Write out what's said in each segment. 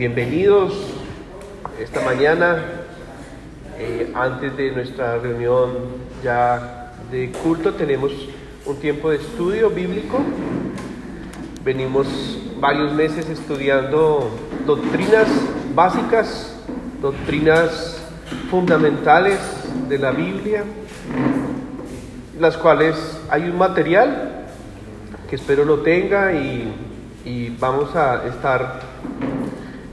bienvenidos esta mañana, eh, antes de nuestra reunión ya de culto, tenemos un tiempo de estudio bíblico. Venimos varios meses estudiando doctrinas básicas, doctrinas fundamentales de la Biblia, las cuales hay un material que espero lo tenga y, y vamos a estar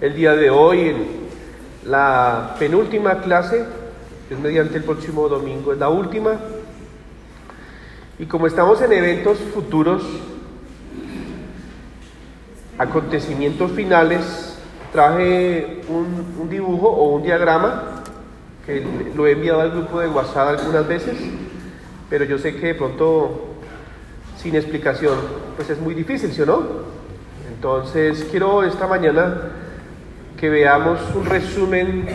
el día de hoy en la penúltima clase, es mediante el próximo domingo, es la última. Y como estamos en eventos futuros, acontecimientos finales, traje un, un dibujo o un diagrama que lo he enviado al grupo de WhatsApp algunas veces, pero yo sé que de pronto sin explicación pues es muy difícil, ¿sí o no? Entonces quiero esta mañana que veamos un resumen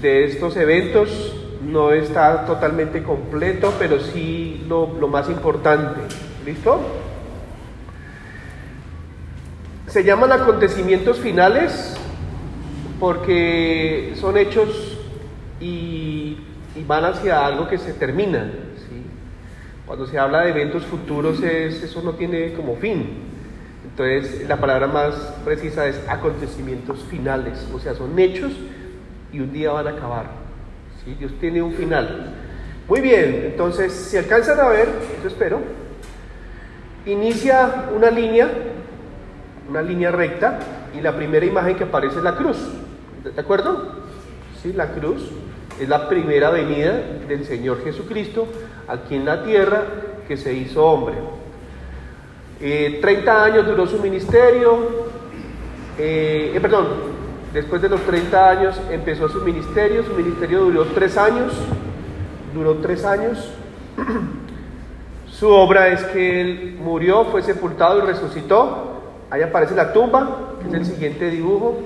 de estos eventos. No está totalmente completo, pero sí lo, más importante. ¿Listo? Se llaman acontecimientos finales porque son hechos y, van hacia algo que se termina. Cuando se habla de eventos futuros, es, eso no tiene como fin. Entonces, la palabra más precisa es acontecimientos finales, o sea, son hechos y un día van a acabar. ¿sí? Dios tiene un final. Muy bien, entonces, si alcanzan a ver, eso espero, inicia una línea, una línea recta, y la primera imagen que aparece es la cruz. ¿De acuerdo? Sí, la cruz es la primera venida del Señor Jesucristo aquí en la tierra que se hizo hombre. Eh, 30 años duró su ministerio, eh, eh, perdón, después de los 30 años empezó su ministerio, su ministerio duró tres años, duró tres años. su obra es que él murió, fue sepultado y resucitó. Ahí aparece la tumba, que es el siguiente dibujo.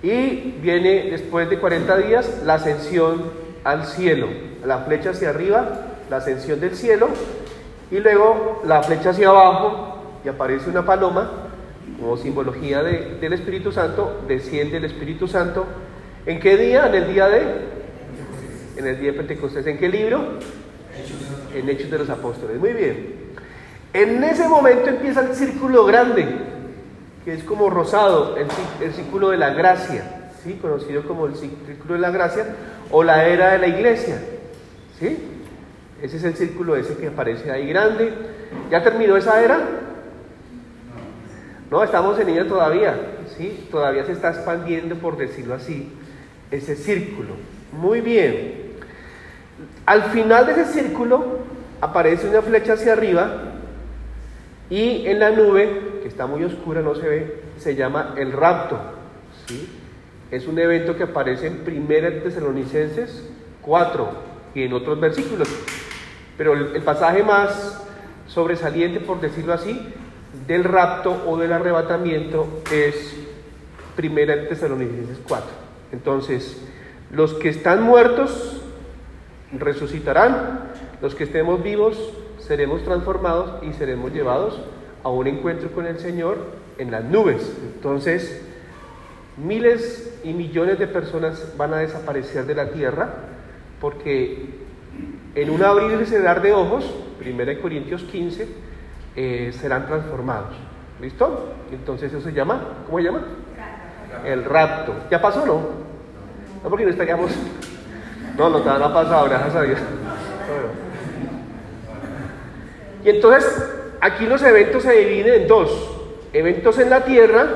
Y viene después de 40 días la ascensión al cielo, la flecha hacia arriba, la ascensión del cielo, y luego la flecha hacia abajo y aparece una paloma como simbología de, del Espíritu Santo, desciende el Espíritu Santo. ¿En qué día? En el día de... En el día de Pentecostés. ¿En qué libro? En Hechos de los Apóstoles. Muy bien. En ese momento empieza el círculo grande, que es como rosado, el, el círculo de la gracia, ¿sí? conocido como el círculo de la gracia, o la era de la iglesia. ¿sí? Ese es el círculo ese que aparece ahí grande. ¿Ya terminó esa era? No, estamos en ella todavía, ¿sí? Todavía se está expandiendo, por decirlo así, ese círculo. Muy bien. Al final de ese círculo aparece una flecha hacia arriba y en la nube, que está muy oscura, no se ve, se llama el rapto, ¿sí? Es un evento que aparece en 1 Tesalonicenses 4 y en otros versículos. Pero el, pasaje más sobresaliente, por decirlo así, del rapto o del arrebatamiento es Primera de Tesalonicenses 4. Entonces, los que están muertos resucitarán, los que estemos vivos seremos transformados y seremos llevados a un encuentro con el Señor en las nubes. Entonces, miles y millones de personas van a desaparecer de la tierra porque en un abrir y cerrar de ojos, 1 Corintios 15, eh, serán transformados. ¿Listo? Entonces eso se llama, ¿cómo se llama? El rapto. ¿Ya pasó no? No, porque no estaríamos... No, no, no ha pasado, gracias a Dios. Y entonces, aquí los eventos se dividen en dos. Eventos en la tierra,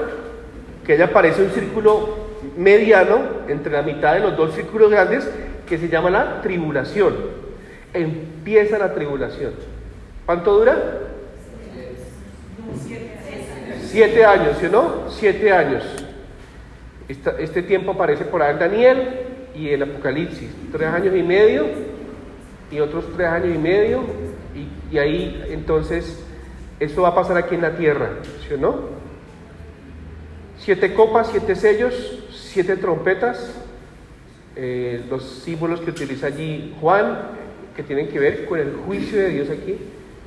que ya aparece un círculo mediano entre la mitad de los dos círculos grandes, que se llama la tribulación. Empieza la tribulación. ¿Cuánto dura? Siete años, ¿sí o no? Siete años. Este tiempo aparece por ahí en Daniel y el Apocalipsis. Tres años y medio y otros tres años y medio. Y, ahí entonces esto va a pasar aquí en la tierra, ¿sí o no? Siete copas, siete sellos, siete trompetas, eh, los símbolos que utiliza allí Juan, que tienen que ver con el juicio de Dios aquí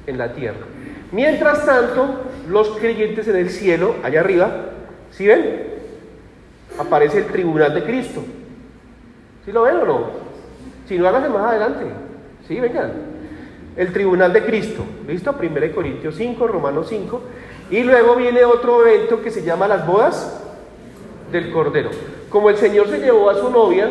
en la tierra. Mientras tanto, los creyentes en el cielo, allá arriba, ¿sí ven? aparece el tribunal de Cristo. ¿Sí lo ven o no? Si no, háganse más adelante. Sí, vengan. El tribunal de Cristo. ¿Listo? 1 Corintios 5, Romanos 5. Y luego viene otro evento que se llama las bodas del Cordero. Como el Señor se llevó a su novia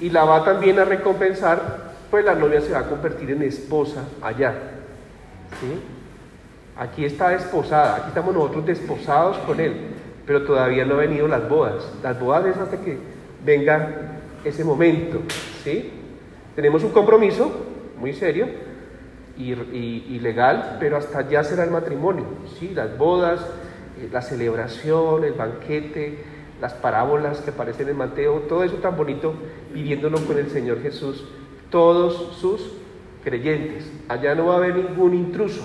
y la va también a recompensar, pues la novia se va a convertir en esposa allá. ¿Sí? Aquí está desposada, aquí estamos nosotros desposados con Él, pero todavía no han venido las bodas. Las bodas es hasta que venga ese momento. ¿sí? Tenemos un compromiso muy serio y, legal, pero hasta allá será el matrimonio. ¿sí? Las bodas, eh, la celebración, el banquete, las parábolas que aparecen en Mateo, todo eso tan bonito, viviéndolo con el Señor Jesús, todos sus creyentes. Allá no va a haber ningún intruso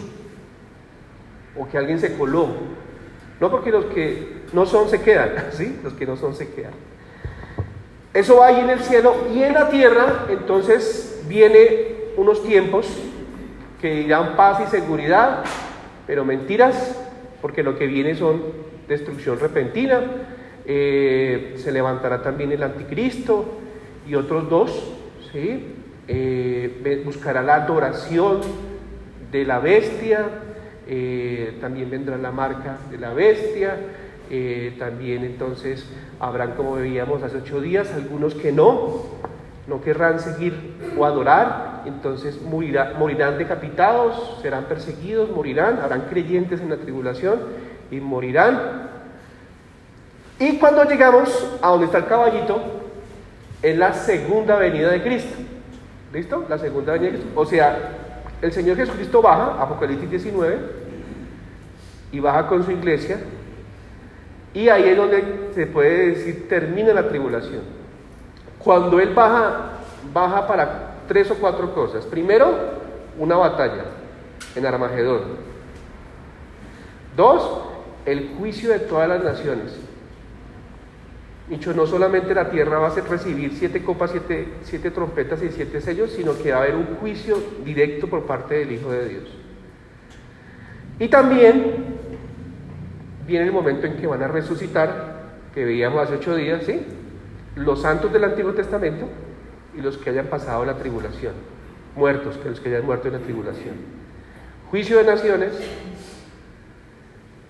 o que alguien se coló. No porque los que no son se quedan, ¿sí? Los que no son se quedan. Eso va ahí en el cielo y en la tierra, entonces viene unos tiempos que dirán paz y seguridad, pero mentiras, porque lo que viene son destrucción repentina. Eh, se levantará también el anticristo y otros dos, ¿sí? Eh, buscará la adoración de la bestia, eh, también vendrá la marca de la bestia, también entonces habrán, como veíamos hace ocho días, algunos que no, no querrán seguir o adorar, entonces morirán decapitados, serán perseguidos, morirán, habrán creyentes en la tribulación y morirán. Y cuando llegamos a donde está el caballito, es la segunda venida de Cristo. ¿Listo? La segunda venida de Cristo. O sea, el Señor Jesucristo baja, Apocalipsis 19, y baja con su iglesia, y ahí es donde se puede decir termina la tribulación. Cuando Él baja, baja para tres o cuatro cosas. Primero, una batalla en Armagedón. Dos, el juicio de todas las naciones. Dicho, no solamente la tierra va a recibir siete copas, siete, siete trompetas y siete sellos, sino que va a haber un juicio directo por parte del Hijo de Dios. Y también viene el momento en que van a resucitar, que veíamos hace ocho días, ¿sí? Los santos del Antiguo Testamento y los que hayan pasado la tribulación, muertos, que los que hayan muerto en la tribulación. Juicio de naciones,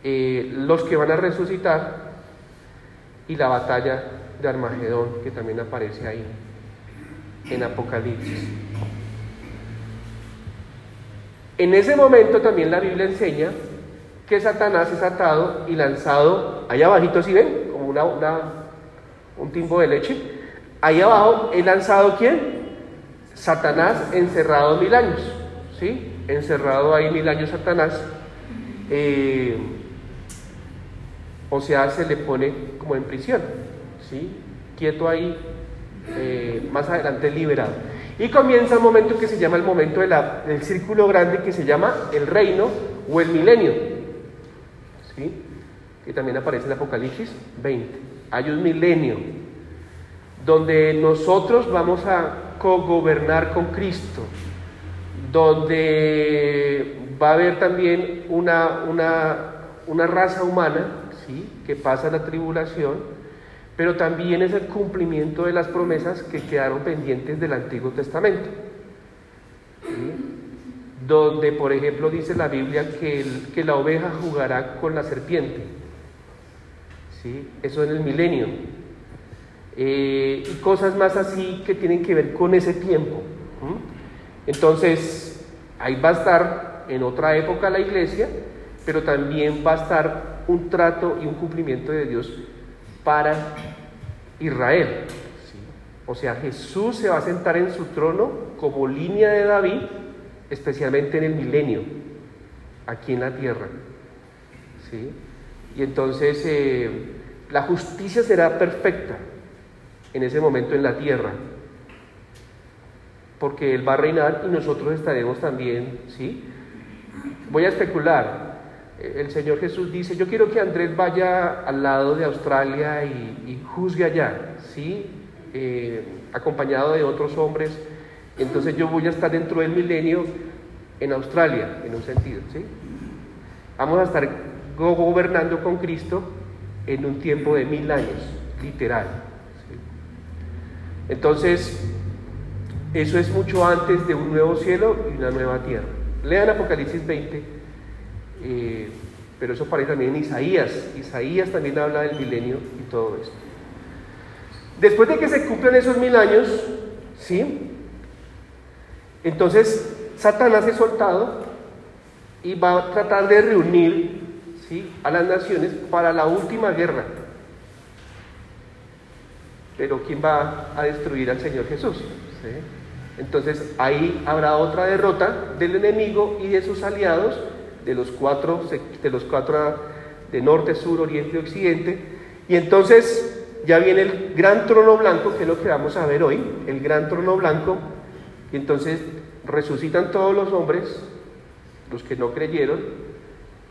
eh, los que van a resucitar y la batalla de Armagedón, que también aparece ahí en Apocalipsis. En ese momento también la Biblia enseña que Satanás es atado y lanzado allá abajito, si ven? Como una, un timbo de leche. Ahí abajo es lanzado quién? Satanás encerrado mil años, ¿sí? Encerrado ahí mil años Satanás. Eh, o sea, se le pone como en prisión, ¿sí? quieto ahí, eh, más adelante liberado. Y comienza un momento que se llama el momento del círculo grande que se llama el reino o el milenio, ¿sí? que también aparece en Apocalipsis 20. Hay un milenio donde nosotros vamos a cogobernar con Cristo, donde va a haber también una, una, una raza humana que pasa la tribulación, pero también es el cumplimiento de las promesas que quedaron pendientes del Antiguo Testamento. Donde, por ejemplo, dice la Biblia que, que la oveja jugará con la serpiente. ¿Sí? Eso en el milenio. Eh, y cosas más así que tienen que ver con ese tiempo. Entonces, ahí va a estar en otra época la iglesia, pero también va a estar un trato y un cumplimiento de Dios para Israel. O sea, Jesús se va a sentar en su trono como línea de David, especialmente en el milenio, aquí en la tierra. ¿Sí? Y entonces eh, la justicia será perfecta en ese momento en la tierra, porque Él va a reinar y nosotros estaremos también, ¿sí? Voy a especular, el Señor Jesús dice, yo quiero que Andrés vaya al lado de Australia y, juzgue allá, ¿sí? Eh, acompañado de otros hombres. Entonces yo voy a estar dentro del milenio en Australia, en un sentido, ¿sí? Vamos a estar gobernando con Cristo en un tiempo de mil años, literal. Entonces, eso es mucho antes de un nuevo cielo y una nueva tierra. Lean Apocalipsis 20, eh, pero eso aparece también en Isaías. Isaías también habla del milenio y todo esto. Después de que se cumplan esos mil años, ¿sí? Entonces, Satanás es soltado y va a tratar de reunir ¿sí? a las naciones para la última guerra. Pero ¿quién va a destruir al Señor Jesús? Entonces ahí habrá otra derrota del enemigo y de sus aliados, de los cuatro, de los cuatro de norte, sur, oriente y occidente. Y entonces ya viene el gran trono blanco, que es lo que vamos a ver hoy, el gran trono blanco. Y entonces resucitan todos los hombres, los que no creyeron,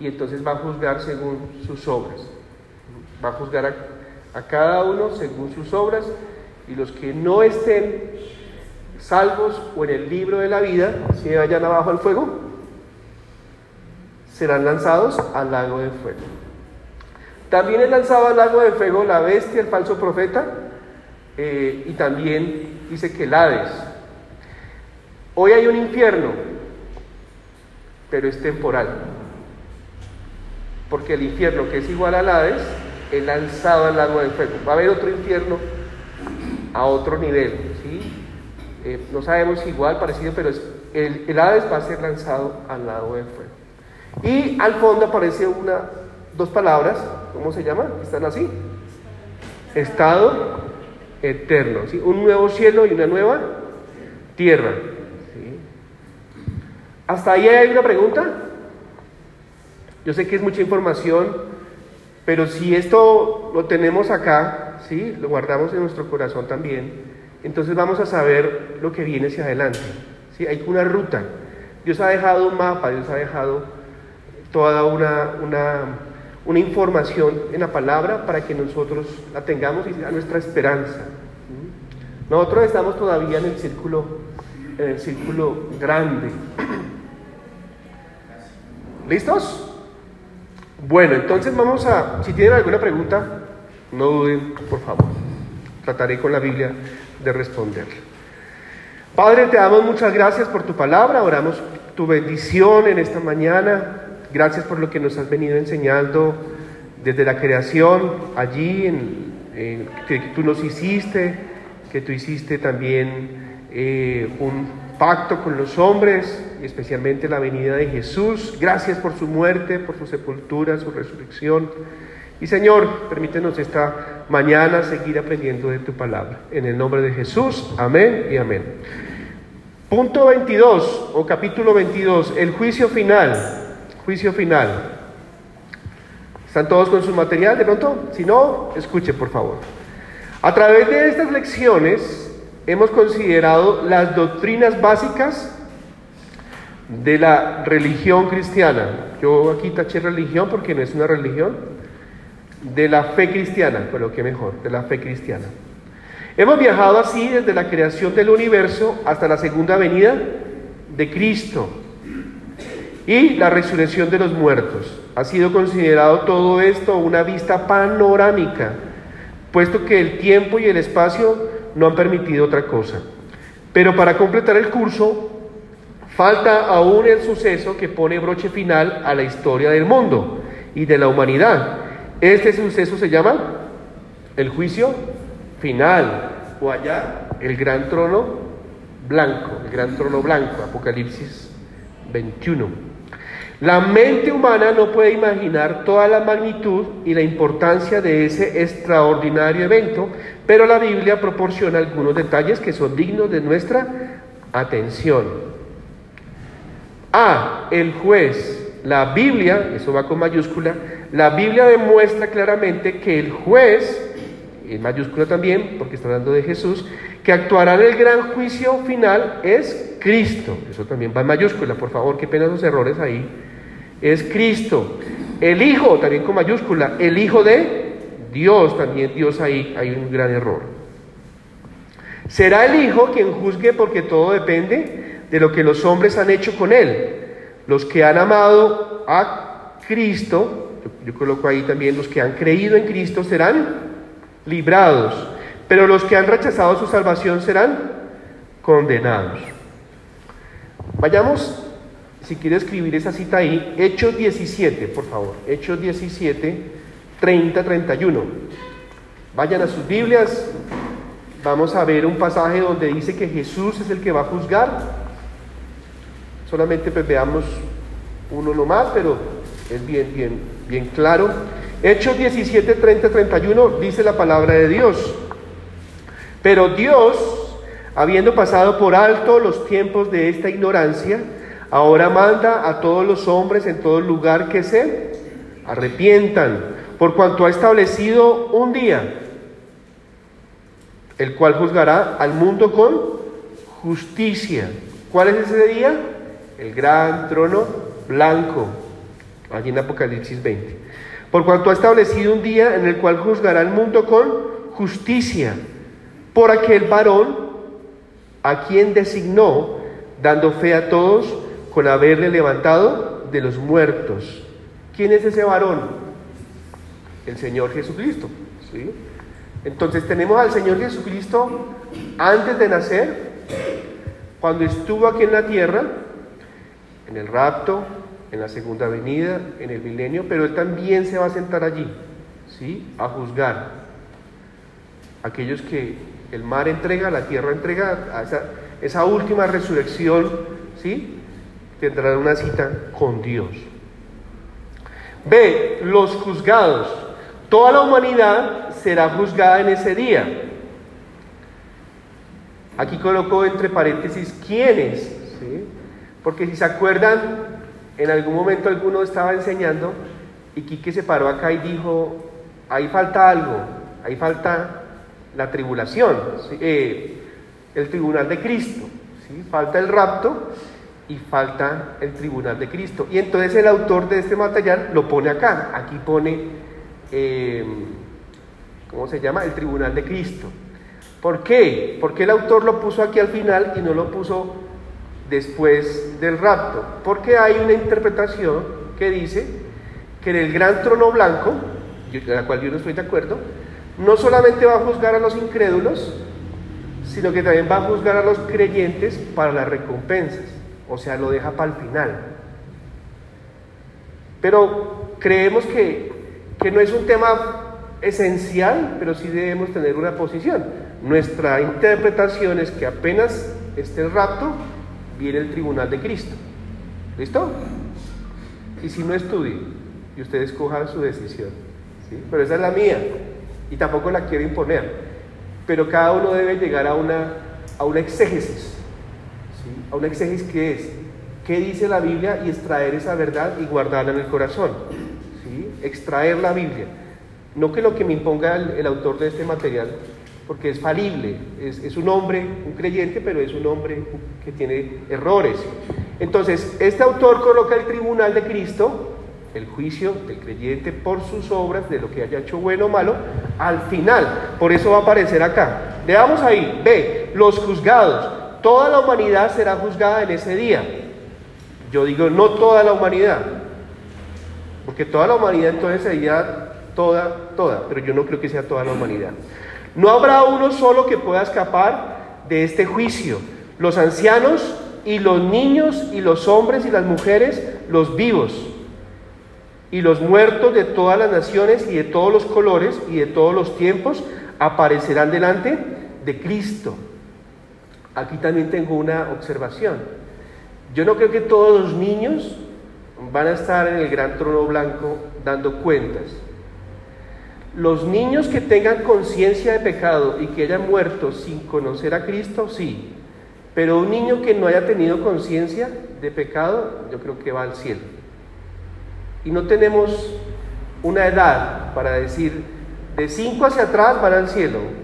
y entonces va a juzgar según sus obras. Va a juzgar a, a cada uno según sus obras, y los que no estén salvos o en el libro de la vida, si vayan abajo al fuego, serán lanzados al lago de fuego. También es lanzado al lago de fuego la bestia, el falso profeta, eh, y también dice que el Hades. Hoy hay un infierno, pero es temporal. Porque el infierno, que es igual al Hades, es lanzado al lago de fuego. Va a haber otro infierno a otro nivel, ¿sí? Eh, no sabemos igual, parecido, pero el, el Hades va a ser lanzado al lago de fuego. Y al fondo aparece una, dos palabras, ¿cómo se llaman? Están así. Estado eterno, ¿sí? un nuevo cielo y una nueva tierra. ¿Hasta ahí hay una pregunta? Yo sé que es mucha información, pero si esto lo tenemos acá, ¿sí? lo guardamos en nuestro corazón también, entonces vamos a saber lo que viene hacia adelante. ¿sí? Hay una ruta. Dios ha dejado un mapa, Dios ha dejado toda una, una, una información en la palabra para que nosotros la tengamos y sea nuestra esperanza. Nosotros estamos todavía en el círculo, en el círculo grande. ¿Listos? Bueno, entonces vamos a, si tienen alguna pregunta, no duden, por favor. Trataré con la Biblia de responder. Padre, te damos muchas gracias por tu palabra, oramos tu bendición en esta mañana. Gracias por lo que nos has venido enseñando desde la creación, allí en, que tú nos hiciste, que tú hiciste también eh, un pacto con los hombres, especialmente la venida de Jesús. Gracias por su muerte, por su sepultura, su resurrección. Y Señor, permítenos esta mañana seguir aprendiendo de tu palabra. En el nombre de Jesús, amén y amén. Punto 22 o capítulo 22, el juicio final. Juicio final. ¿Están todos con su material de pronto? Si no, escuche por favor. A través de estas lecciones hemos considerado las doctrinas básicas de la religión cristiana. Yo aquí taché religión porque no es una religión, de la fe cristiana, pero qué mejor, de la fe cristiana. Hemos viajado así desde la creación del universo hasta la segunda venida de Cristo y la resurrección de los muertos. Ha sido considerado todo esto una vista panorámica, puesto que el tiempo y el espacio no han permitido otra cosa. Pero para completar el curso, falta aún el suceso que pone broche final a la historia del mundo y de la humanidad este suceso se llama el juicio final, o allá el gran trono blanco, el gran trono blanco, Apocalipsis 21. La mente humana no puede imaginar toda la magnitud y la importancia de ese extraordinario evento, pero la Biblia proporciona algunos detalles que son dignos de nuestra atención. A. El juez. La Biblia, eso va con mayúscula, la Biblia demuestra claramente que el juez, en mayúscula también, porque está hablando de Jesús, que actuará en el gran juicio final es Cristo. Eso también va en mayúscula, por favor, qué pena los errores ahí. Es Cristo. El Hijo, también con mayúscula, el Hijo de Dios, también Dios ahí, hay un gran error. Será el Hijo quien juzgue porque todo depende de lo que los hombres han hecho con Él. Los que han amado a Cristo yo coloco ahí también los que han creído en Cristo serán librados, pero los que han rechazado su salvación serán condenados. Vayamos, si quiere escribir esa cita ahí, Hechos 17, por favor, Hechos 17, 30, 31. Vayan a sus Biblias, vamos a ver un pasaje donde dice que Jesús es el que va a juzgar. Solamente pues veamos uno nomás, pero es bien, bien, bien claro. Hechos 17, 30, 31 dice la palabra de Dios. Pero Dios, habiendo pasado por alto los tiempos de esta ignorancia, ahora manda a todos los hombres en todo lugar que se arrepientan, por cuanto ha establecido un día, el cual juzgará al mundo con justicia. ¿Cuál es ese día? El gran trono blanco, allí en Apocalipsis 20. Por cuanto ha establecido un día en el cual juzgará al mundo con justicia por aquel varón a quien designó, dando fe a todos con haberle levantado de los muertos. ¿Quién es ese varón? El Señor Jesucristo. ¿sí? Entonces tenemos al Señor Jesucristo antes de nacer, cuando estuvo aquí en la tierra, en el rapto, en la segunda venida, en el milenio, pero Él también se va a sentar allí, ¿sí? A juzgar aquellos que el mar entrega, la tierra entrega, a esa, esa última resurrección, ¿sí? Tendrán una cita con Dios. B. Los juzgados. Toda la humanidad será juzgada en ese día. Aquí coloco entre paréntesis quiénes, porque si se acuerdan, en algún momento alguno estaba enseñando y Quique se paró acá y dijo, ahí falta algo, ahí falta la tribulación, eh, el tribunal de Cristo, ¿sí? falta el rapto y falta el tribunal de Cristo. Y entonces el autor de este material lo pone acá, aquí pone, eh, ¿cómo se llama? El tribunal de Cristo. ¿Por qué? Porque el autor lo puso aquí al final y no lo puso después del rapto. Porque hay una interpretación que dice que en el gran trono blanco, de la cual yo no estoy de acuerdo, no solamente va a juzgar a los incrédulos, sino que también va a juzgar a los creyentes para las recompensas. O sea, lo deja para el final. Pero creemos que, que no es un tema esencial, pero sí debemos tener una posición. Nuestra interpretación es que apenas esté el rapto, viene el tribunal de Cristo. ¿Listo? Y si no estudie, y ustedes escojan su decisión. ¿sí? Pero esa es la mía y tampoco la quiero imponer, pero cada uno debe llegar a una, a una exégesis, a una exégesis que es, ¿qué dice la Biblia? Y extraer esa verdad y guardarla en el corazón, ¿sí? extraer la Biblia. No que lo que me imponga el, autor de este material, porque es falible, es, es, un hombre, un creyente, pero es un hombre que tiene errores. Entonces, este autor coloca el tribunal de Cristo el juicio del creyente por sus obras, de lo que haya hecho bueno o malo, al final. Por eso va a aparecer acá. Veamos ahí, ve, los juzgados. Toda la humanidad será juzgada en ese día. Yo digo, no toda la humanidad. Porque toda la humanidad entonces sería toda, toda. Pero yo no creo que sea toda la humanidad. No habrá uno solo que pueda escapar de este juicio. Los ancianos y los niños y los hombres y las mujeres, los vivos y los muertos de todas las naciones y de todos los colores y de todos los tiempos aparecerán delante de Cristo. Aquí también tengo una observación. Yo no creo que todos los niños van a estar en el gran trono blanco dando cuentas. Los niños que tengan conciencia de pecado y que hayan muerto sin conocer a Cristo, sí. Pero un niño que no haya tenido conciencia de pecado, yo creo que va al cielo. Y no tenemos una edad para decir, de cinco hacia atrás van al cielo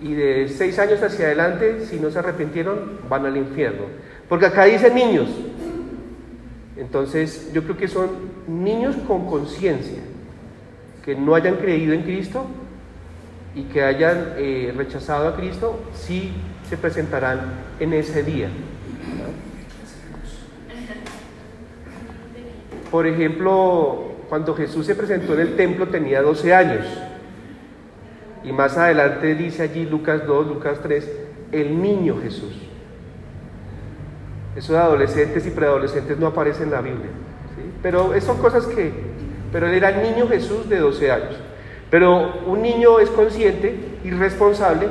y de seis años hacia adelante, si no se arrepintieron, van al infierno. Porque acá dice niños. Entonces yo creo que son niños con conciencia, que no hayan creído en Cristo y que hayan eh, rechazado a Cristo, sí se presentarán en ese día. Por ejemplo, cuando Jesús se presentó en el templo tenía 12 años. Y más adelante dice allí Lucas 2, Lucas 3, el niño Jesús. Eso de adolescentes y preadolescentes no aparece en la Biblia. Pero son cosas que... Pero él era el niño Jesús de 12 años. Pero un niño es consciente y responsable,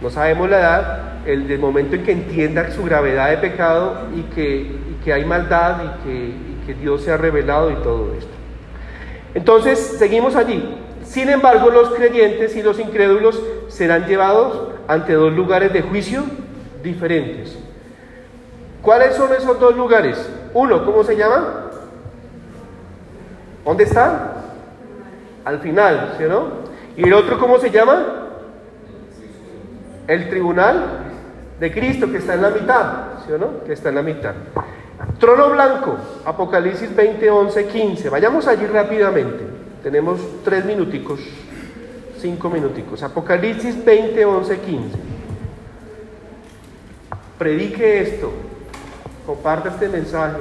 no sabemos la edad, el momento en que entienda su gravedad de pecado y que, que hay maldad y que, y que Dios se ha revelado y todo esto. Entonces, seguimos allí. Sin embargo, los creyentes y los incrédulos serán llevados ante dos lugares de juicio diferentes. ¿Cuáles son esos dos lugares? Uno, ¿cómo se llama? ¿Dónde está? Al final, ¿sí o no? ¿Y el otro cómo se llama? El tribunal de Cristo que está en la mitad, ¿sí o no? Que está en la mitad. Trono blanco, Apocalipsis 20, 11, 15. Vayamos allí rápidamente. Tenemos tres minuticos, cinco minuticos. Apocalipsis 20, 11, 15. Predique esto, comparta este mensaje,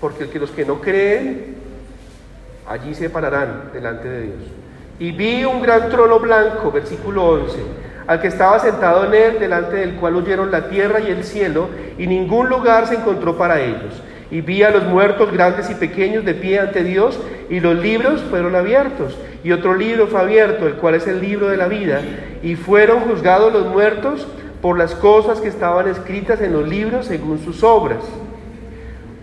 porque los que no creen, allí se pararán delante de Dios. Y vi un gran trono blanco, versículo 11 al que estaba sentado en él, delante del cual huyeron la tierra y el cielo, y ningún lugar se encontró para ellos. Y vi a los muertos grandes y pequeños de pie ante Dios, y los libros fueron abiertos. Y otro libro fue abierto, el cual es el libro de la vida, y fueron juzgados los muertos por las cosas que estaban escritas en los libros según sus obras.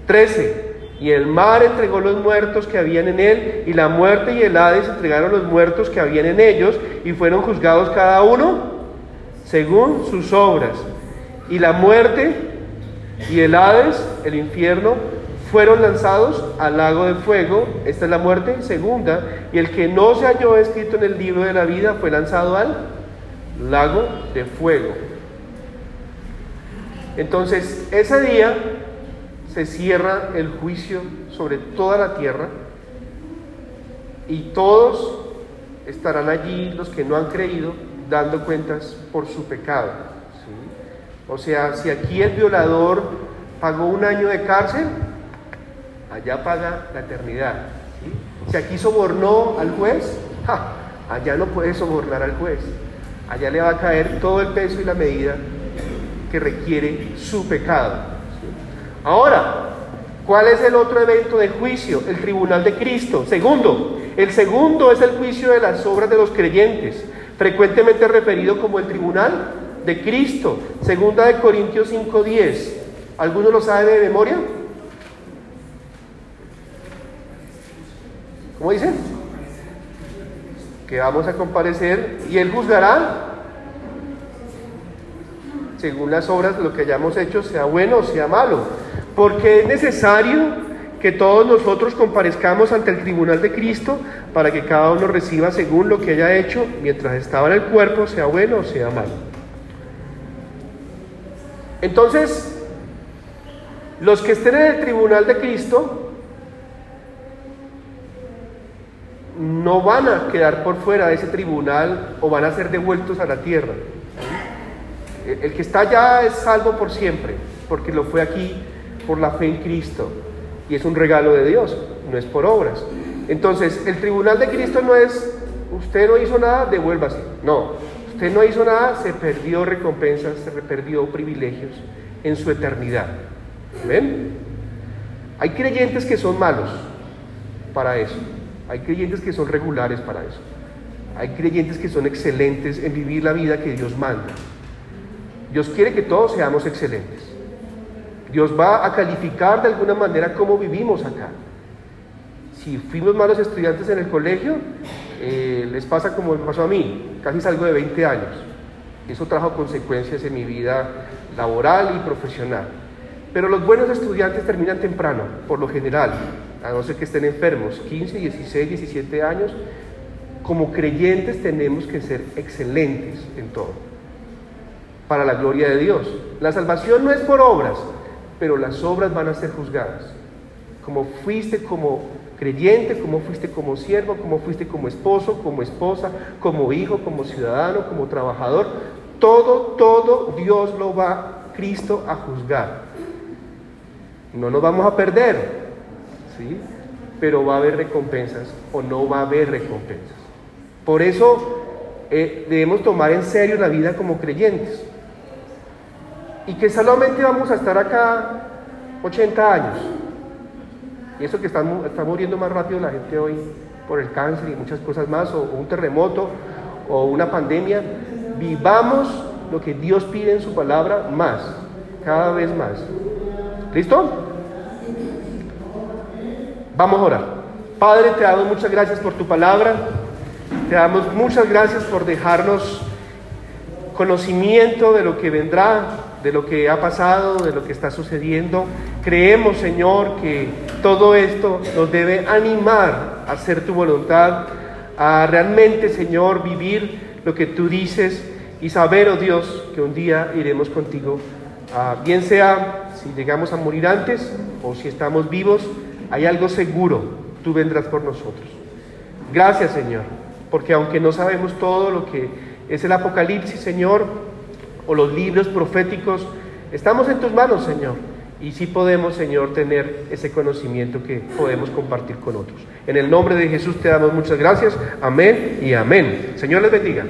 13. Y el mar entregó los muertos que habían en él, y la muerte y el Hades entregaron los muertos que habían en ellos, y fueron juzgados cada uno según sus obras. Y la muerte y el Hades, el infierno, fueron lanzados al lago de fuego. Esta es la muerte segunda. Y el que no se halló escrito en el libro de la vida fue lanzado al lago de fuego. Entonces, ese día se cierra el juicio sobre toda la tierra y todos estarán allí los que no han creído dando cuentas por su pecado. O sea, si aquí el violador pagó un año de cárcel, allá paga la eternidad. Si aquí sobornó al juez, allá no puede sobornar al juez. Allá le va a caer todo el peso y la medida que requiere su pecado. Ahora, ¿cuál es el otro evento de juicio? El tribunal de Cristo. Segundo, el segundo es el juicio de las obras de los creyentes, frecuentemente referido como el tribunal de Cristo. Segunda de Corintios 5:10. ¿Alguno lo sabe de memoria? ¿Cómo dice? Que vamos a comparecer y él juzgará según las obras de lo que hayamos hecho, sea bueno o sea malo porque es necesario que todos nosotros comparezcamos ante el tribunal de Cristo para que cada uno reciba según lo que haya hecho mientras estaba en el cuerpo, sea bueno o sea malo. Entonces, los que estén en el tribunal de Cristo no van a quedar por fuera de ese tribunal o van a ser devueltos a la tierra. El que está allá es salvo por siempre, porque lo fue aquí por la fe en Cristo. Y es un regalo de Dios, no es por obras. Entonces, el tribunal de Cristo no es, usted no hizo nada, devuélvase. No, usted no hizo nada, se perdió recompensas, se perdió privilegios en su eternidad. ¿Ven? Hay creyentes que son malos para eso. Hay creyentes que son regulares para eso. Hay creyentes que son excelentes en vivir la vida que Dios manda. Dios quiere que todos seamos excelentes. Dios va a calificar de alguna manera cómo vivimos acá. Si fuimos malos estudiantes en el colegio, eh, les pasa como me pasó a mí, casi salgo de 20 años. Eso trajo consecuencias en mi vida laboral y profesional. Pero los buenos estudiantes terminan temprano, por lo general, a no ser que estén enfermos, 15, 16, 17 años. Como creyentes tenemos que ser excelentes en todo, para la gloria de Dios. La salvación no es por obras, pero las obras van a ser juzgadas. Como fuiste como creyente, como fuiste como siervo, como fuiste como esposo, como esposa, como hijo, como ciudadano, como trabajador, todo, todo Dios lo va Cristo a juzgar. No nos vamos a perder, ¿sí? pero va a haber recompensas o no va a haber recompensas. Por eso eh, debemos tomar en serio la vida como creyentes. Y que solamente vamos a estar acá 80 años. Y eso que está, muriendo más rápido la gente hoy por el cáncer y muchas cosas más, o, un terremoto, o una pandemia. Vivamos lo que Dios pide en su palabra más, cada vez más. ¿Listo? Vamos a orar. Padre, te damos muchas gracias por tu palabra. Te damos muchas gracias por dejarnos conocimiento de lo que vendrá, de lo que ha pasado, de lo que está sucediendo. Creemos, Señor, que todo esto nos debe animar a hacer tu voluntad, a realmente, Señor, vivir lo que tú dices y saber, oh Dios, que un día iremos contigo. Ah, bien sea si llegamos a morir antes o si estamos vivos, hay algo seguro, tú vendrás por nosotros. Gracias, Señor porque aunque no sabemos todo lo que es el Apocalipsis, Señor, o los libros proféticos, estamos en tus manos, Señor. Y sí podemos, Señor, tener ese conocimiento que podemos compartir con otros. En el nombre de Jesús te damos muchas gracias. Amén y amén. Señor les bendiga.